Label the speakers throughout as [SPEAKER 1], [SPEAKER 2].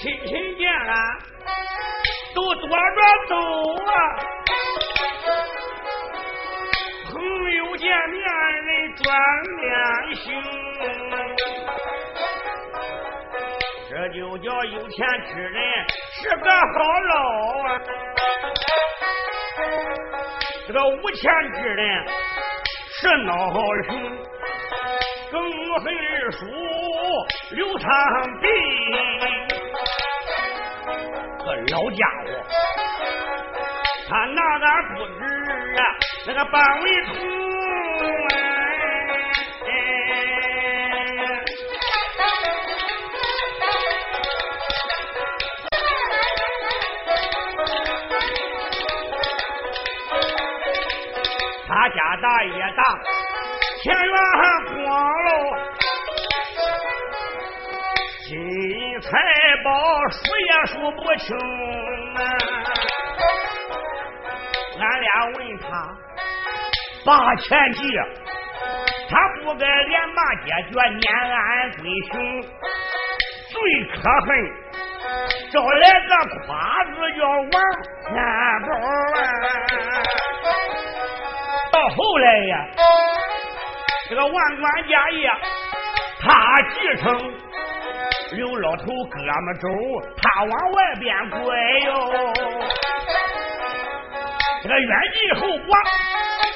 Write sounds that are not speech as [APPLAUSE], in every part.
[SPEAKER 1] 亲戚见了，都躲着走啊！朋友见面人转脸行，这就叫有钱之人是个好老啊！这个无钱之人是孬熊，更恨书刘长斌。个老家伙，他拿俺不知啊，那个班委图家大业大，前院光喽。金银财宝数也数不清啊！俺俩问他把钱借，他不该连骂街脚撵俺归雄，最可恨招来个夸子叫王天宝来呀，这个万贯家业他继承。刘老头胳膊肘，他往外边拐哟。这个远近后果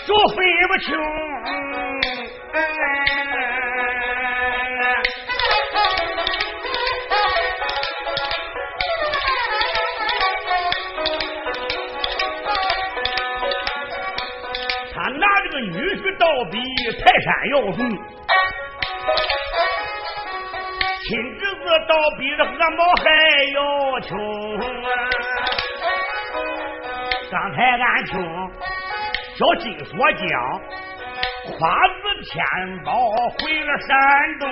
[SPEAKER 1] 就分不清。山要重。亲侄子倒比这鹅毛还要穷啊！刚才俺听小金锁讲，夸子天宝回了山东，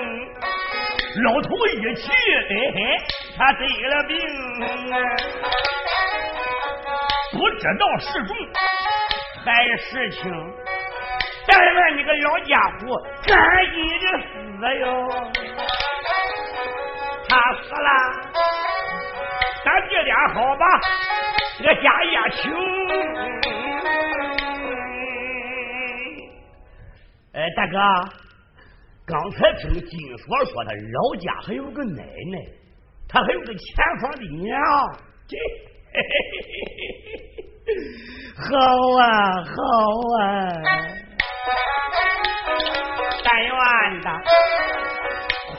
[SPEAKER 1] 老头一气，哎，他得了病啊！不知道是重还是轻，但愿你个老家伙赶紧的死哟！他死了，咱爹俩好吧？这个家也穷。哎，大哥，刚才听金锁说他老家还有个奶奶，他还有个前方的娘，这好啊，好啊，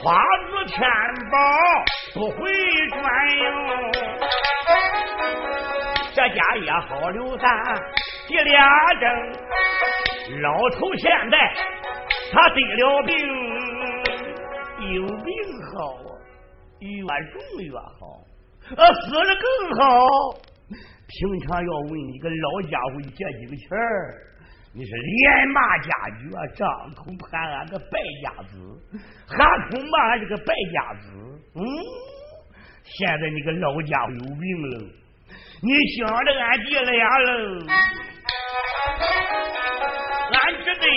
[SPEAKER 1] 花子天宝不会转悠，这家也好留咱弟俩争。老头现在他得了病，有病好，越重越好，呃，死了更好。平常要问你个老家伙借几个钱儿。你是连骂家眷，张口判俺个败家子，还恐骂俺这个败家子。嗯，现在你个老家伙有病了，你想着俺弟俩了，俺只得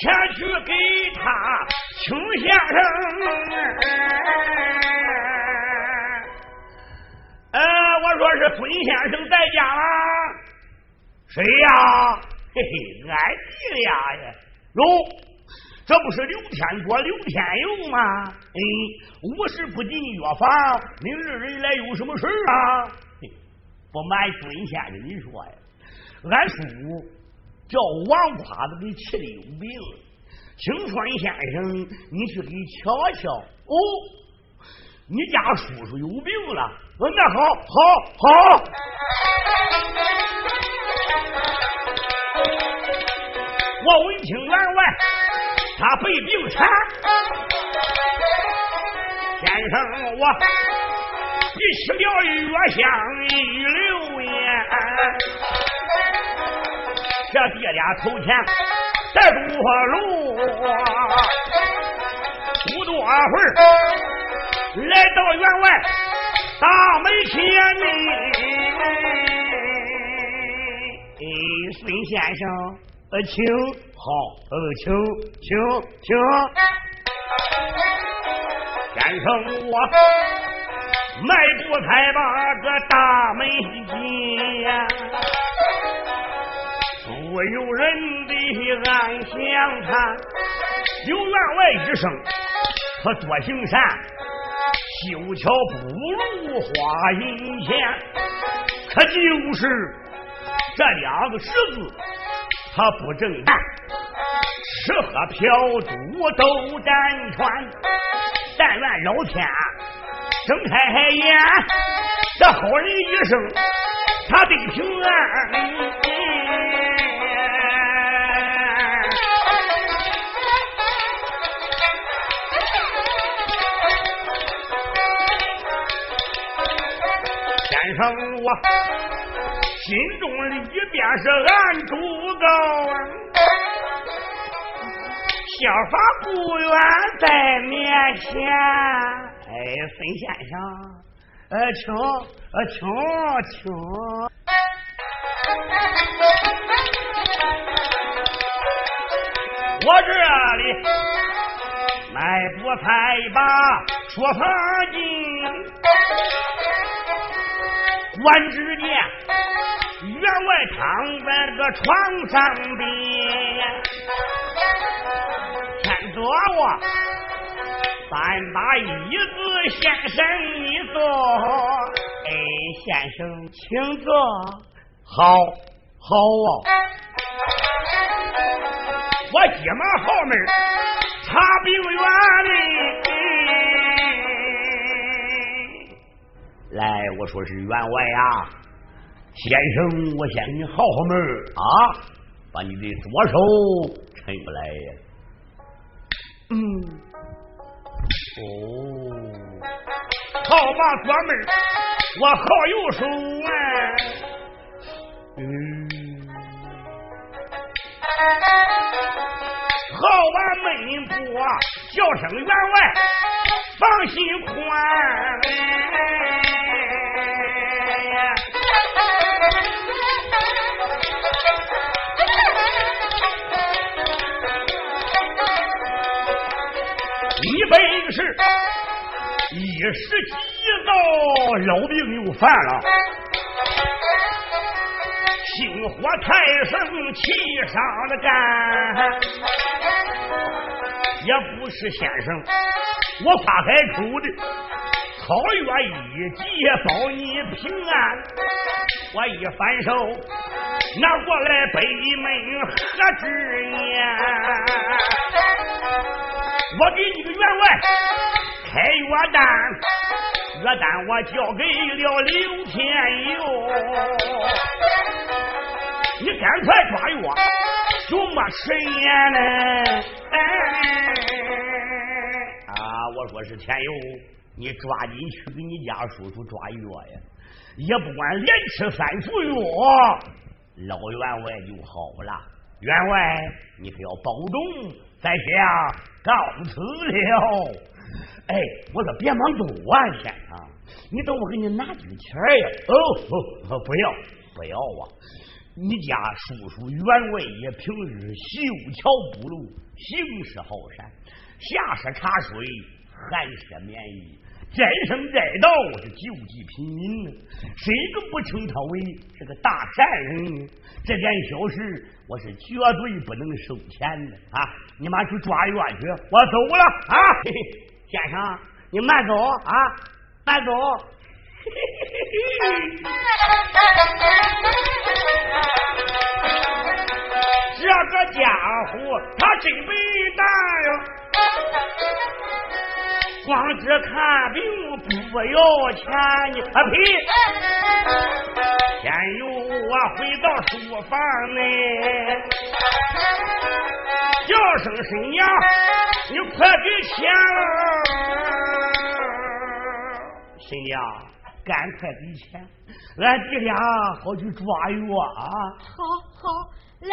[SPEAKER 1] 前去给他请先生。呃，我说是孙先生在家了。谁呀？嘿嘿，俺弟俩呀！哟，这不是刘天国、刘天佑吗？哎，无事不进药房，明日人来有什么事啊？不瞒孙先生，你说呀，俺叔叫王夸子，给气的有病。青川先生，你去给瞧瞧。哦，你家叔叔有病了。那好，好，好。我闻听员外他被病缠，先生我一吃了药香一流烟，这爹俩头前在多路，不多会儿来到员外大门前呢。哎，孙先生，呃，请好，呃，请请请，先生我迈步才把个大门进呀，所有人的暗想他，有员外一生，可多行善，修桥不如花银钱，可就是这两个十字，他不正干，吃喝嫖赌都沾穿，但愿老天睁开眼，这好人一生他得平安。先生，我心中里边是暗主高，效法不远在面前。哎，孙先生，呃，请，呃，请，请。我这里迈步才把书房进。官只见员外躺在这个床上边，先坐我三把椅子，先生你坐。哎，先生请坐。好，好啊。我急忙号门查病院里。来，我说是员外呀，先生，我先给你好好门啊，把你的左手抻过来呀。嗯，哦，好把左门，我好右手啊。嗯，好把门部叫声员外，放心宽。本是一时急躁，老病又犯了，心火太盛，气上了肝，也不是先生我夸开口的。好月一节保你平安，我一反手拿过来北门何止年？我给你个员外开药单，药单我交给了刘天佑，你赶快抓药，就没迟延呢。啊，我说是天佑。你抓紧去给你家叔叔抓药呀！也不管连吃三副药，老员外就好了。员外，你可要保重，在下告辞了。哎，我说别忙走啊，先生，你等我给你拿点钱呀。哦哦，不要不要啊！你家叔叔员外也平日修桥补路，行事好善，下设茶水，寒舍棉衣。再生再道是救济贫民呢，谁都不称他为是个大善人呢？这件小事我是绝对不能收钱的啊！你妈去抓药去，我走了啊！嘿嘿，先生，你慢走啊，慢走。[LAUGHS] 这个家伙他真笨蛋呀！光知看病不要钱呢，啊呸！天佑我回到书房内，叫声婶娘，你快给钱了！婶娘，赶快给钱，俺弟俩好去抓药啊！
[SPEAKER 2] 好好，来。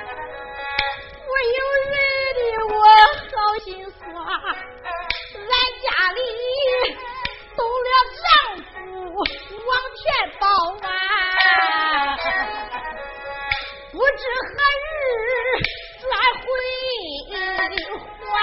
[SPEAKER 2] 没有人的我好心酸，俺家里丢
[SPEAKER 1] 了丈夫，往天报安，不知何日再回还。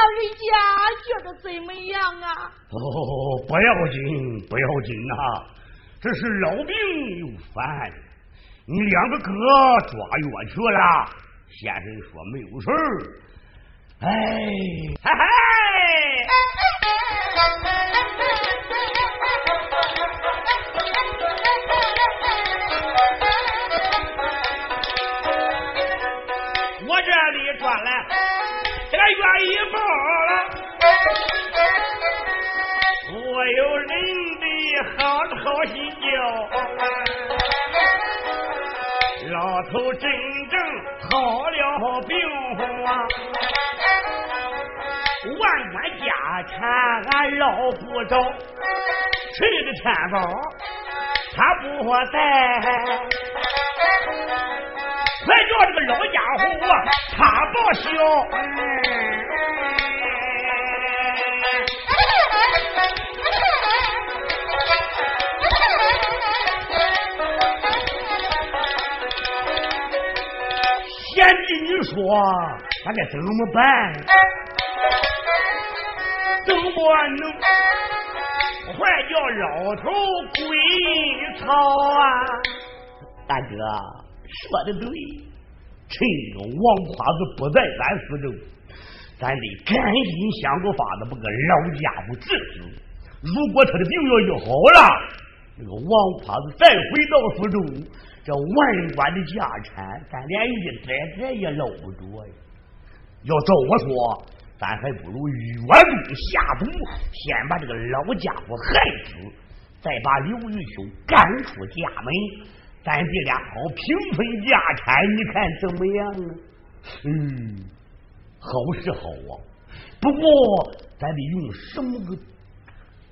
[SPEAKER 1] 老人家觉得怎么样啊？哦不要紧不要紧呐。这是老病又犯你两个哥抓药去了先生说没有事儿。哎哈哈头真正好了病啊，万贯家产俺捞不着，谁的钱包他不在，快叫这个老家伙他报销。说，咱该怎么办？怎么能？快叫老头归草啊！大哥说的对，趁着王夸子不在咱四周，咱得赶紧想个法子把个老家伙治死。如果他的病要医好了，这个王夸子再回到四周。这万贯的家产，咱连一袋袋也捞不着呀！要照我说，咱还不如越中下毒，先把这个老家伙害死，再把刘玉秋赶出家门，咱弟俩好平分家产，你看怎么样呢？嗯，好是好啊，不过咱得用什么个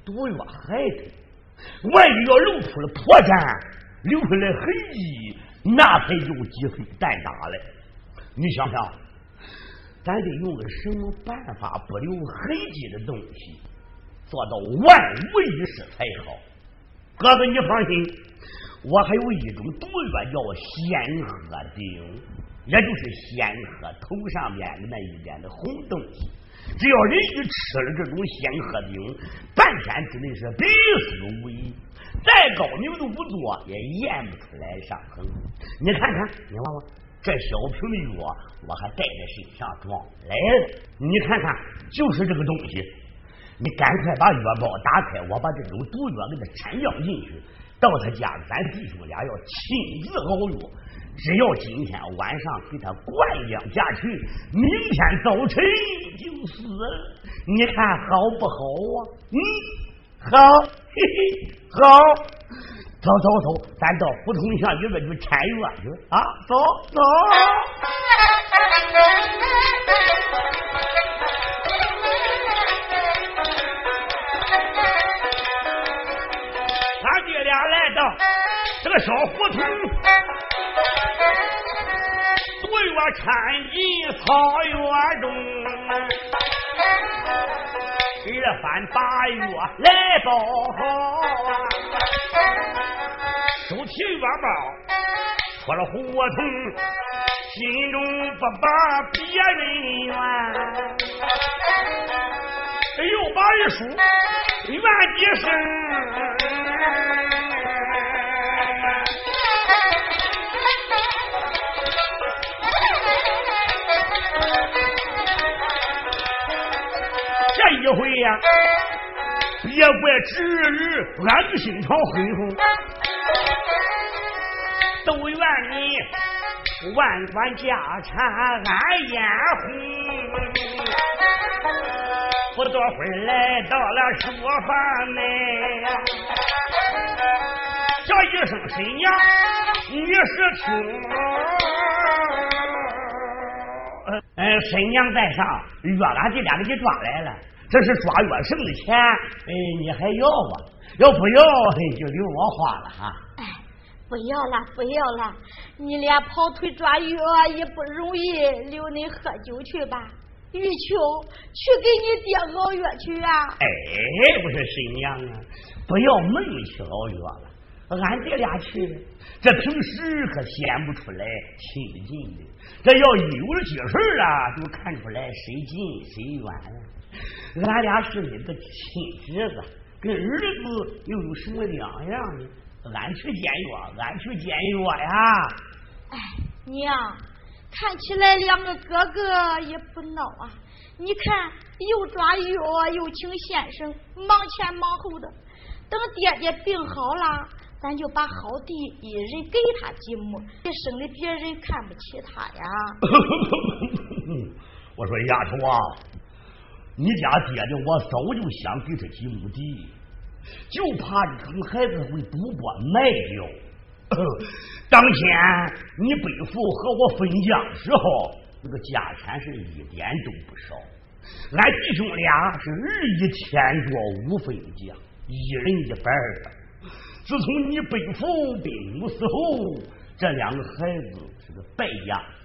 [SPEAKER 1] 毒药害他？万一要露出了破绽。留下来痕迹，那才有机会胆大嘞！你想想，咱得用个什么办法不留痕迹的东西，做到万无一失才好。哥哥，你放心，我还有一种毒药叫仙鹤顶，也就是仙鹤头上面的那一点的红东西。只要人一吃了这种仙鹤顶，半天之内是必死无疑。再高明的仵作也验不出来伤痕。你看看，你望望这小瓶的药，我还带着身上装来了。你看看，就是这个东西。你赶快把药包打开，我把这种毒药给它掺药进去。到他家，咱弟兄俩要亲自熬药。只要今天晚上给他灌两下去，明天早晨就死了。你看好不好啊？嗯。好，[LAUGHS] 好，走走走，咱到胡同巷里边去拆药去啊！走走。俺爹俩来到这个小胡同，对我掺进草原中。一番八月来报好啊，手提药包，出了胡同，心中不把别人怨，又把一书怨几声。这回呀，别怪侄儿俺心肠恢宏，都怨你。万贯家产俺眼红，不多会儿来到了书房内，叫一声婶娘，你是听？嗯，婶娘在上，约俺这俩给你抓来了，这是抓药剩的钱，哎，你还要吗？要不要就留我花了哈。
[SPEAKER 2] 哎不要了，不要了！你俩跑腿抓药也不容易，留你喝酒去吧。玉秋，去给你爹熬药去啊！
[SPEAKER 1] 哎，不是婶娘啊，不要梦去熬药了，俺爹俩去。这平时可显不出来亲近的，这要一有了急事啊，就看出来谁近谁远。俺俩是你的亲侄子，跟儿子又有什么两样呢？俺去监狱，俺去监狱呀！
[SPEAKER 2] 哎，娘，看起来两个哥哥也不孬啊！你看，又抓药，又请先生，忙前忙后的。等爹爹病好了，咱就把好地一人给他几亩，别省得别人看不起他呀！[LAUGHS]
[SPEAKER 1] 我说丫头啊，你家爹爹，我早就想给他几亩地。就怕你坑孩子会赌博卖掉。当天你背父和我分家时候，那个家产是一点都不少。俺弟兄俩是日一千多五分家，一人一半的。自从你背负兵母死后，这两个孩子是个败家子，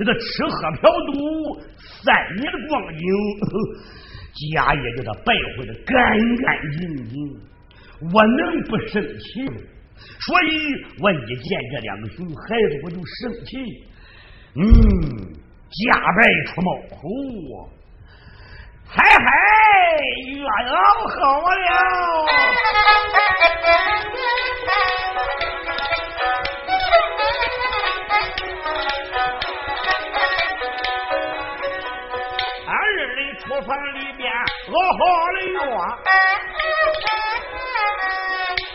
[SPEAKER 1] 这个吃喝嫖赌三年的光景。[LAUGHS] 家业给他败坏的干干净净，我能不生气吗？所以我一见这两个熊孩子，我就生气。嗯，家败出猫口，嗨嗨，月老好了。[LAUGHS] 边熬好了药，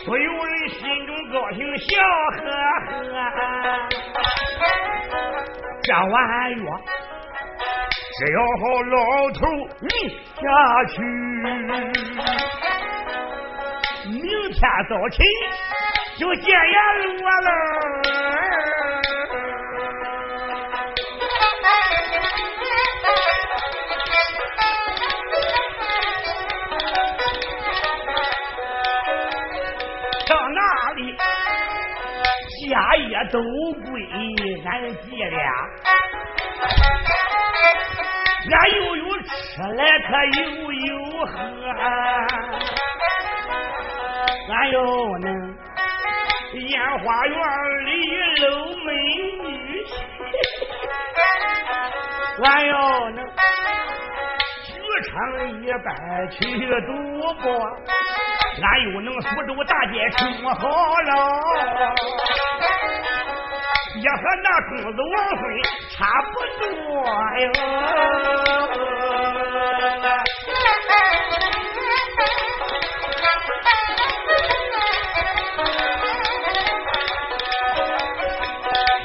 [SPEAKER 1] 不由人心中高兴笑呵呵。这碗药只要好老头饮下去，明天早晨就见阎罗了。都归俺姐俩，俺又有吃来，可又有喝，俺又能烟花园里搂美女去，俺又能剧场一般去赌博。俺又能苏州大街生好了，也和那公子王孙差不多哟。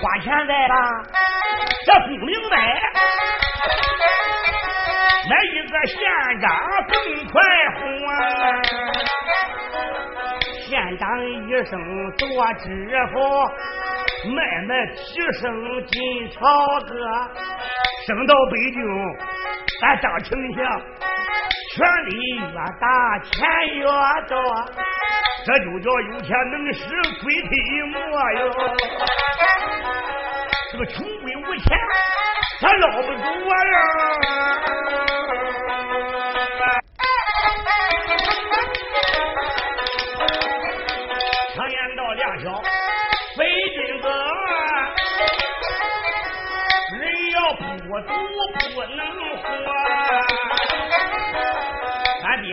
[SPEAKER 1] 花钱在吧，这不明白，买一个县长更快活。县长一声多知府，买卖提升进朝歌，升到北京，咱张丞相权力越大，钱越多，这就叫有钱能使鬼推磨哟。这个穷鬼无钱，他捞不住我呀。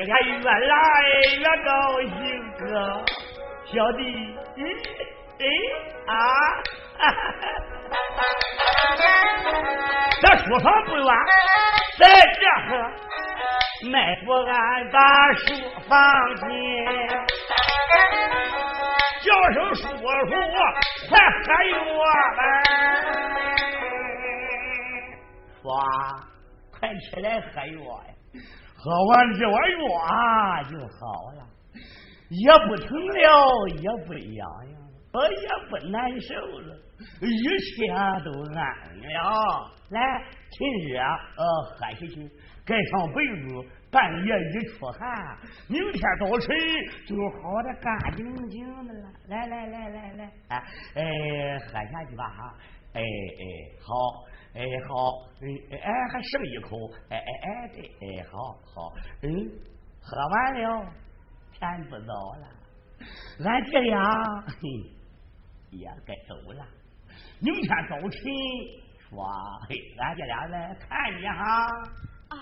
[SPEAKER 1] 俺爹他越来越高兴哥，小弟，哎啊！咱书房不远，在这儿迈步俺把书房进，叫声叔叔，快喝药吧！哇，快起来喝药呀！喝完这碗药啊就好了，也不疼了，也不痒痒，我也不难受了，一切都安了。来，趁热，呃，喝下去，盖上被子，半夜一出汗，明天早晨就好的干净净的了。来来来来来，哎哎，喝下去吧哈，哎哎，好。哎好，哎哎还剩一口，哎哎哎对，哎好好，嗯，喝完了，天不早了，俺爹俩嘿也该走了。明天早晨说，嘿，俺爹俩来看你哈。
[SPEAKER 2] 啊，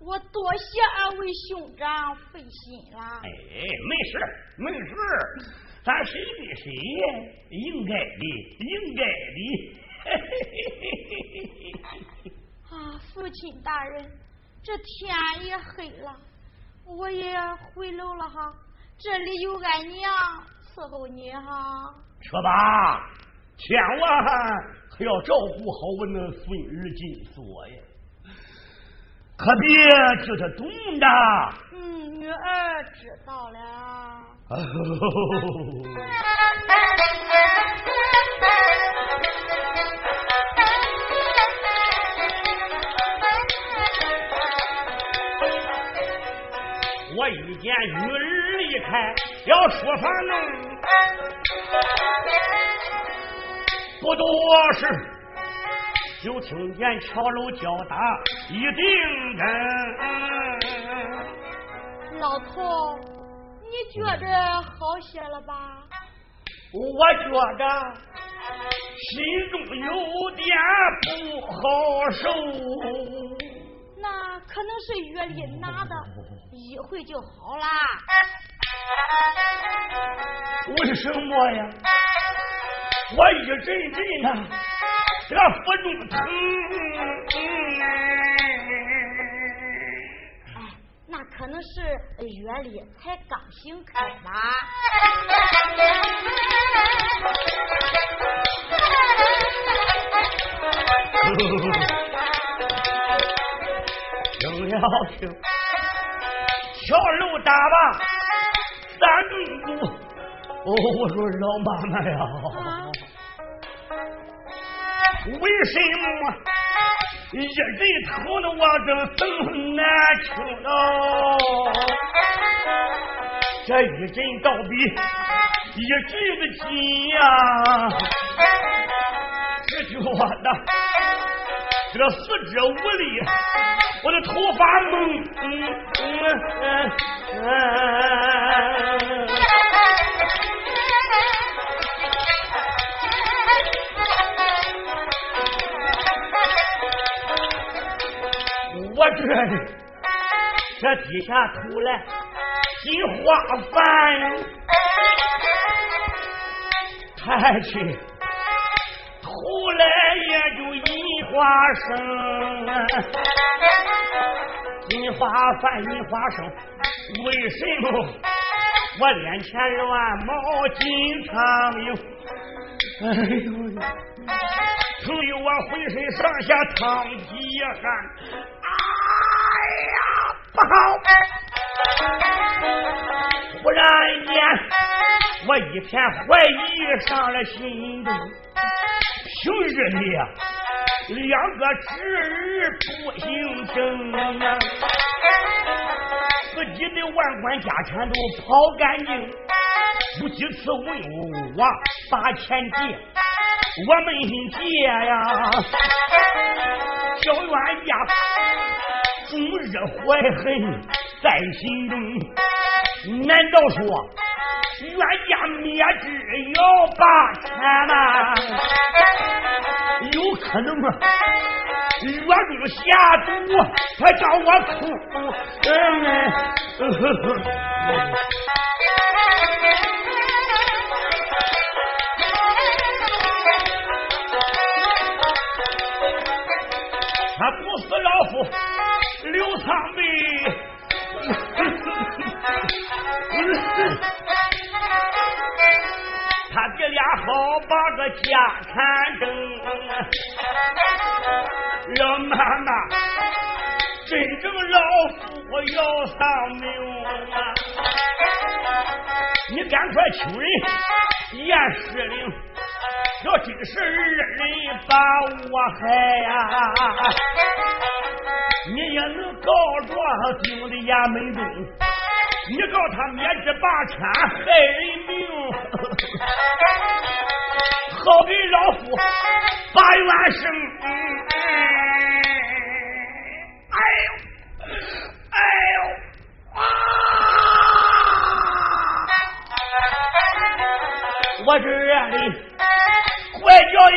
[SPEAKER 2] 我多谢二位兄长费心了。
[SPEAKER 1] 哎，没事没事，咱谁对谁应该的，应该的。[LAUGHS]
[SPEAKER 2] 啊，父亲大人，这天也黑了，我也回楼了哈。这里有俺娘伺候你哈。
[SPEAKER 1] 去吧，千万可要照顾好我那孙儿金锁呀，可别叫他冻着。
[SPEAKER 2] 嗯，女儿知道了。[LAUGHS] [LAUGHS]
[SPEAKER 1] 我一见女儿离开要出房门，不多时就听见桥楼叫打一定
[SPEAKER 2] 阵。老头，你觉着好些了吧？
[SPEAKER 1] 我觉着心中有点不好受。
[SPEAKER 2] 那可能是月里拿的，一会就好啦。
[SPEAKER 1] 为什么呀？我一阵阵的这腹中疼。
[SPEAKER 2] 哎，那可能是月里才刚醒开吧。[LAUGHS]
[SPEAKER 1] 了听，跳楼打吧，三顿鼓。哦，我说老妈妈呀，为什么一人头的我这这么难听了？这一阵倒比一阵的紧呀，这句话呢这四肢无力。头发蒙，我这这低下头来心花烦，抬起头来也就樱花生。银花泛银花生，为什么我脸前乱冒金苍蝇？哎呦，朋友我浑身上下淌几汗，哎呀，不好！忽然间，我一片怀疑上了心中，平日里。两个侄儿不姓郑啊，自己的万贯家产都跑干净，不几次问我把钱借，我没借呀。小冤家终日怀恨在心中，难道说冤家灭之要八千吗？有可能吗？越中下毒，还叫我哭。嗯个家产争，老妈妈，真正老夫要丧命啊！你赶快请人验尸灵，要真是二人把我害呀，你也能告状丢的衙门中。你告他灭之霸权害人命，好给老夫把冤生。哎呦，哎呦啊！我这里怪叫一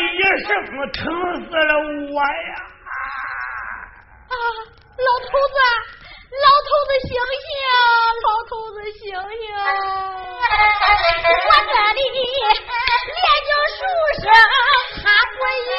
[SPEAKER 1] 声，疼死了我呀！
[SPEAKER 2] 啊，老头子。老头子，醒醒！老头子，醒醒！我这里连叫数声，他不应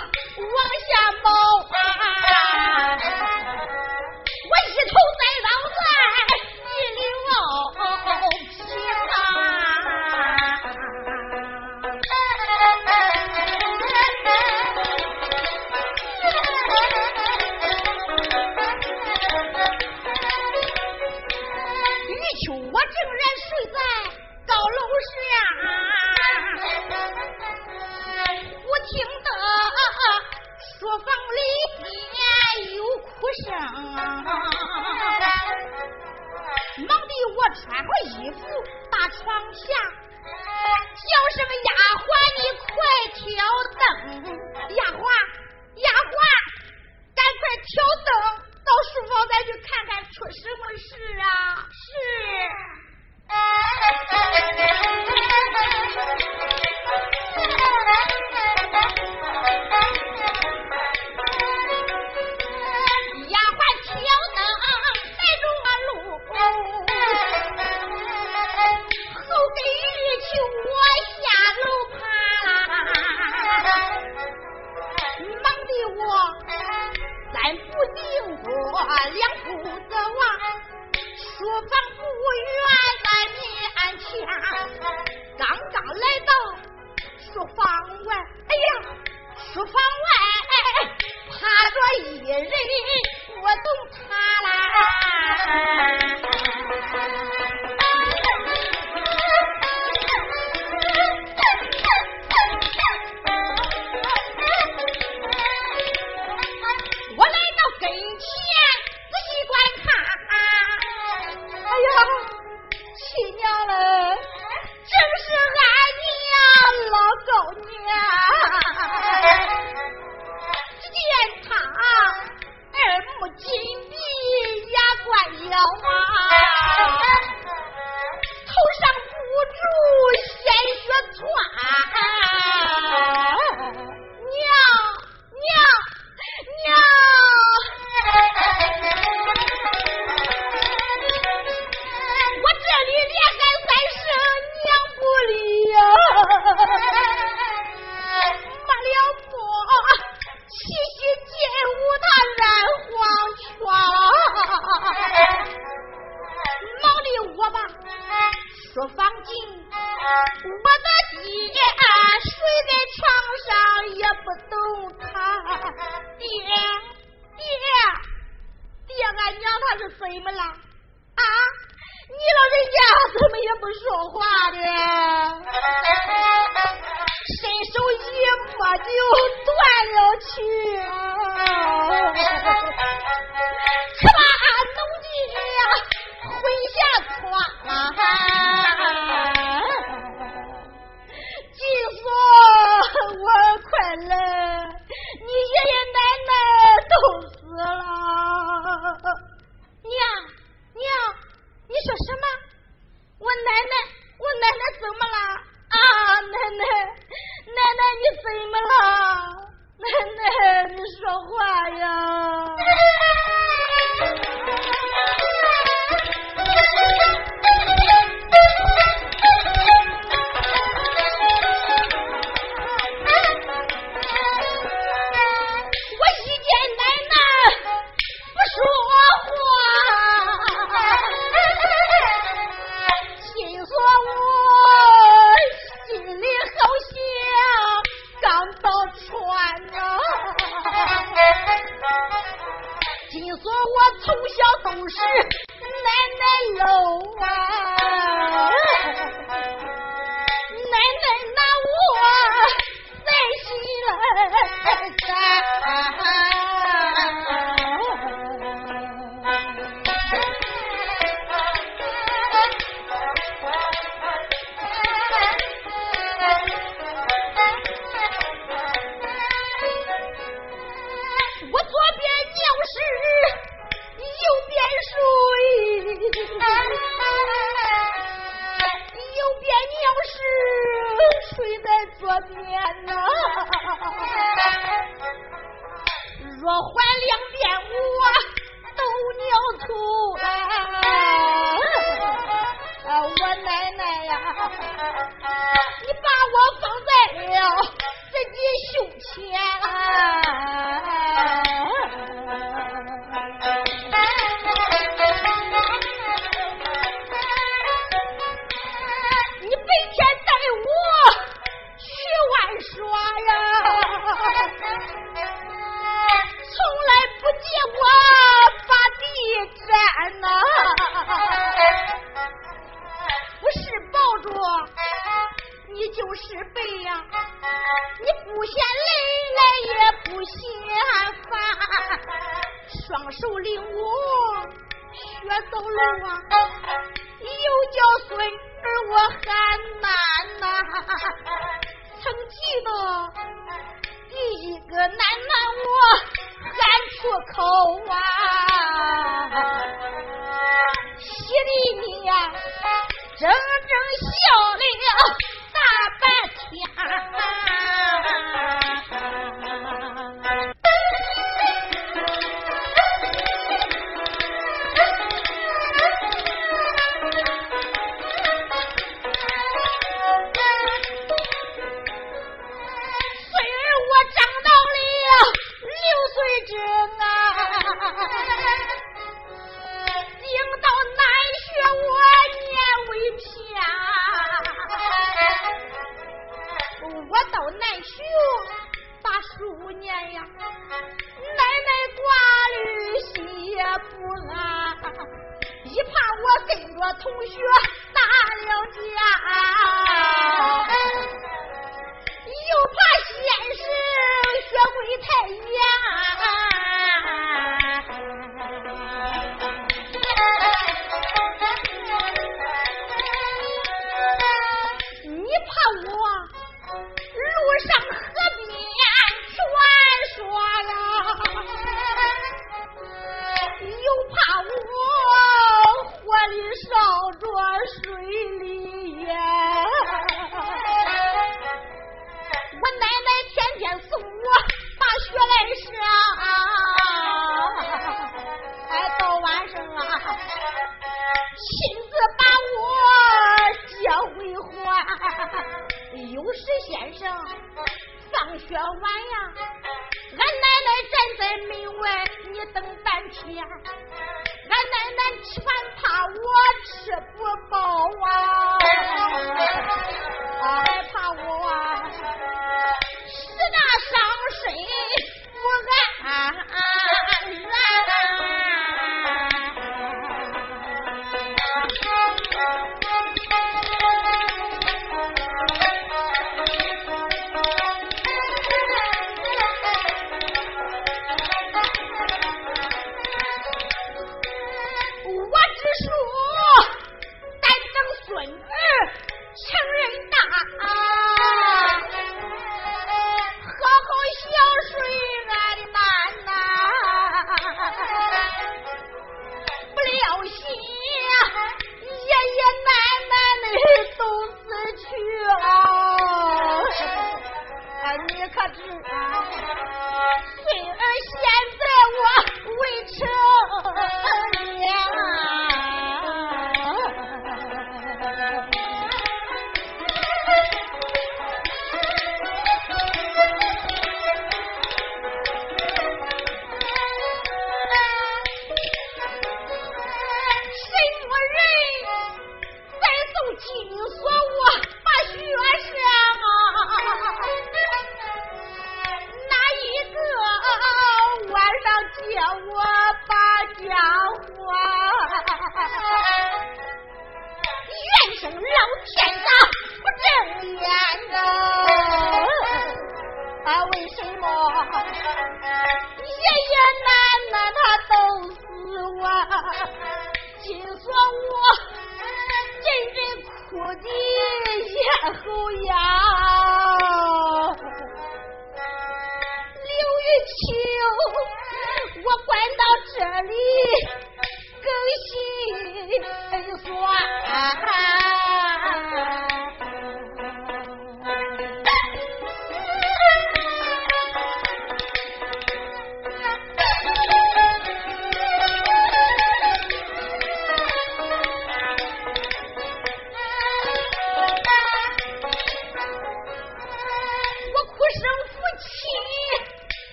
[SPEAKER 2] 我们。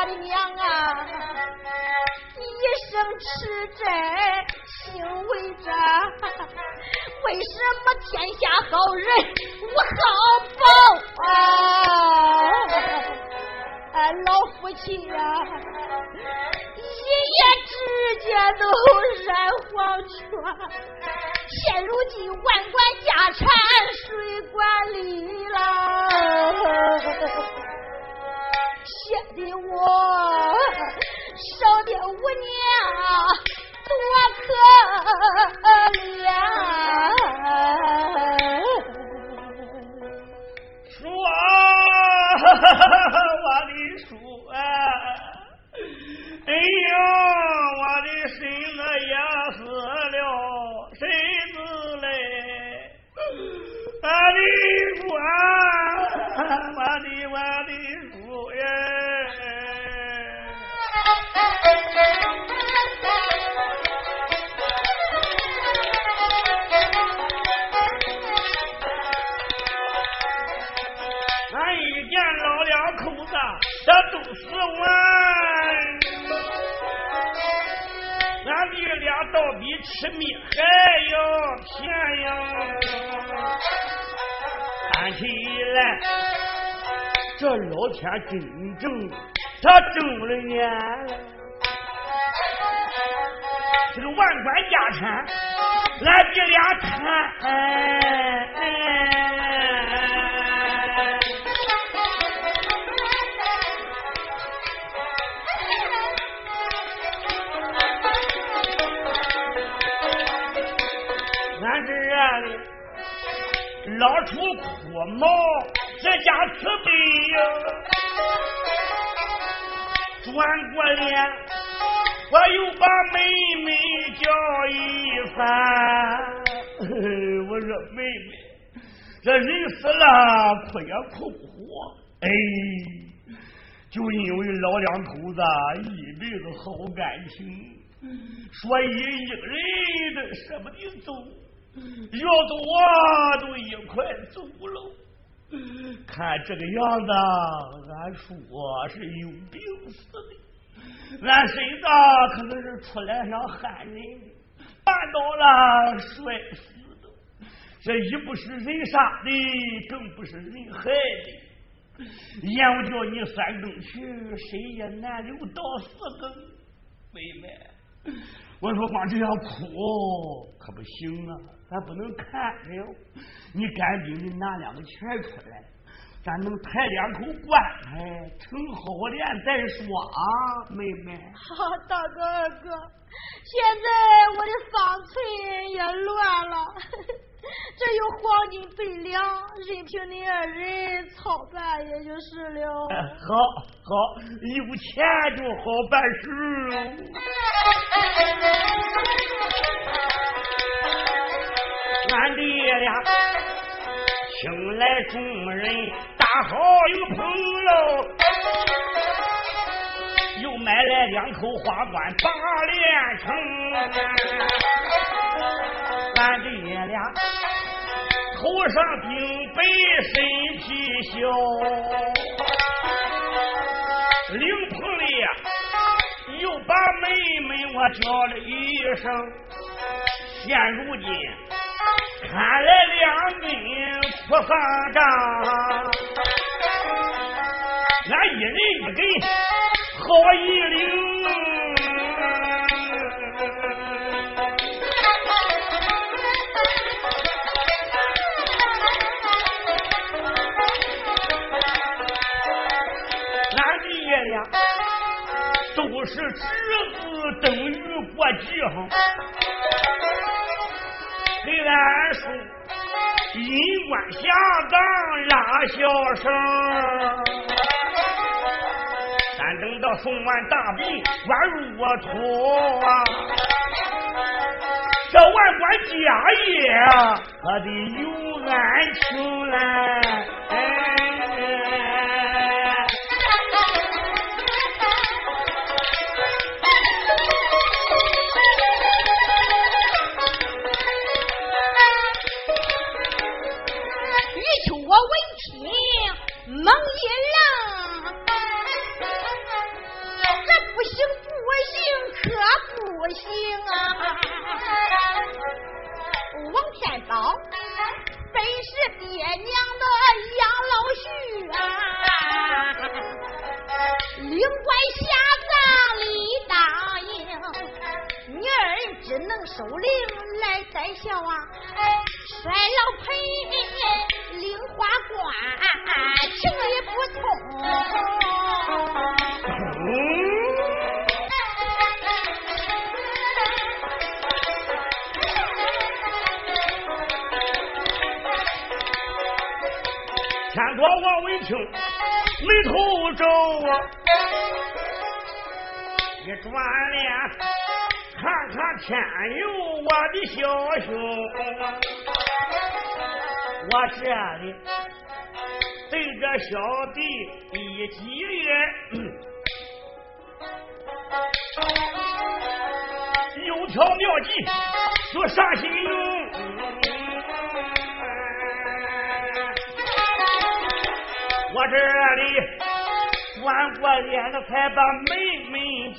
[SPEAKER 2] 我的娘啊！一生持斋，心为真，为什么天下好人无好报啊？哎，老夫妻呀，一夜之间都染黄泉，现如今万贯家产谁管理了？写的我少爹五娘多可怜，
[SPEAKER 1] 说我的叔啊，哎呀，我的孙子也死了，谁子嘞？我的叔啊，我的我的。俺一见老两口子，这都是完。俺弟俩倒比吃米还要甜呀！看起来，这老天真正他睁了眼。这个万贯家产，俺弟俩贪，俺这里捞出枯毛，这家慈悲呀，转过脸。我又把妹妹叫一番，我说妹妹，这人死了哭也哭不活，哎，就因为老两口子一辈子好感情，所以一个人都舍不得走，要走啊都一块走了。[LAUGHS] 看这个样子，俺叔是有病死的。俺孙子可能是出来想害人，绊倒了摔死的。这一不是人杀的，更不是人害的。言我叫你三更去，谁也难留到四更。妹妹，我说光这样哭可不行啊，咱不能看哎呦。你赶紧的拿两个钱出来。咱能抬两口棺材，成好殓再说啊，妹妹。
[SPEAKER 2] 好，大哥二哥，现在我的纺锤也乱了，有黄金百两，任凭你二人操办，也就是了。
[SPEAKER 1] 好，好，有钱就好办事。俺爹俩。请来众人大好友朋友，又买来两口花冠八连城。俺爹俩头上顶白，身披小，灵棚里又把妹妹我叫了一声，现如今。看来两根不上账，俺一人一根好一领。侄子等于过继哈。给俺叔银冠下岗拉小声，咱等到送完大饼，关入我土啊！这万贯家业可得有案情来。才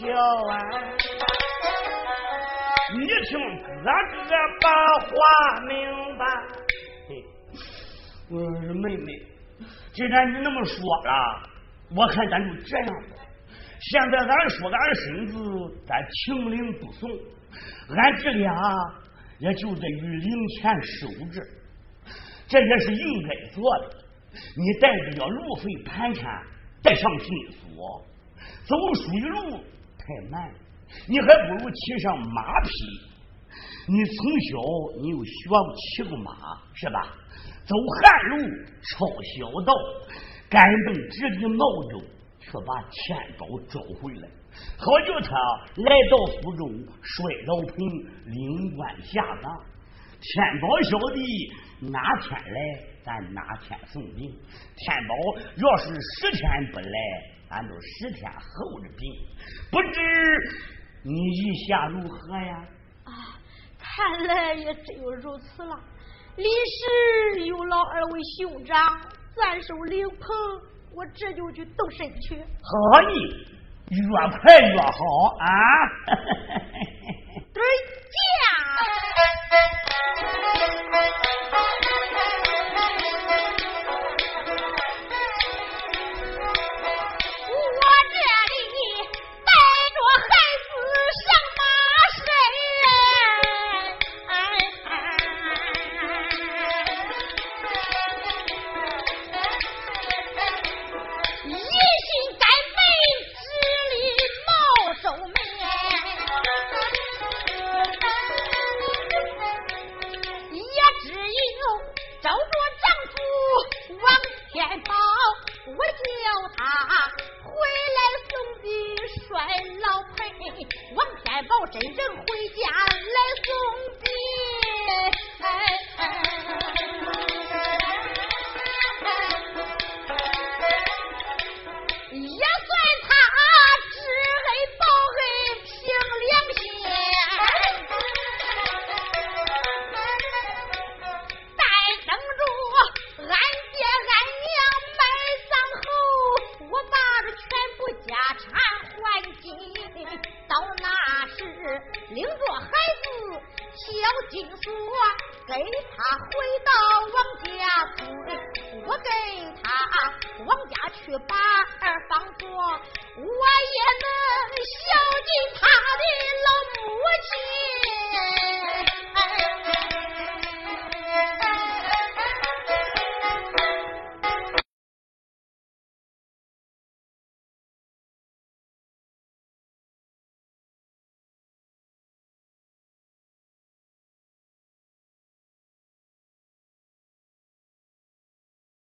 [SPEAKER 1] 叫啊！你听哥哥把话明白。我说妹妹，既然你那么说了，我看咱就这样吧。现在咱说俺身子，咱情领不送，俺这俩也就得与零钱收着，这也是应该做的。你带着要路费盘缠，带上金锁。走水路太慢，你还不如骑上马匹。你从小你又学过骑过马，是吧？走旱路，抄小道，赶奔直抵闹州，却把天宝找回来，好叫他来到苏州，帅老彭领官下葬。天宝小弟哪天来，咱哪天送命。天宝要是十天不来。俺都十天候着病，不知你意下如何呀？
[SPEAKER 2] 啊，看来也只有如此了。李氏有劳二位兄长暂守灵棚，我这就去动身去。
[SPEAKER 1] 好意，越快越好啊！[LAUGHS]
[SPEAKER 2] 对驾。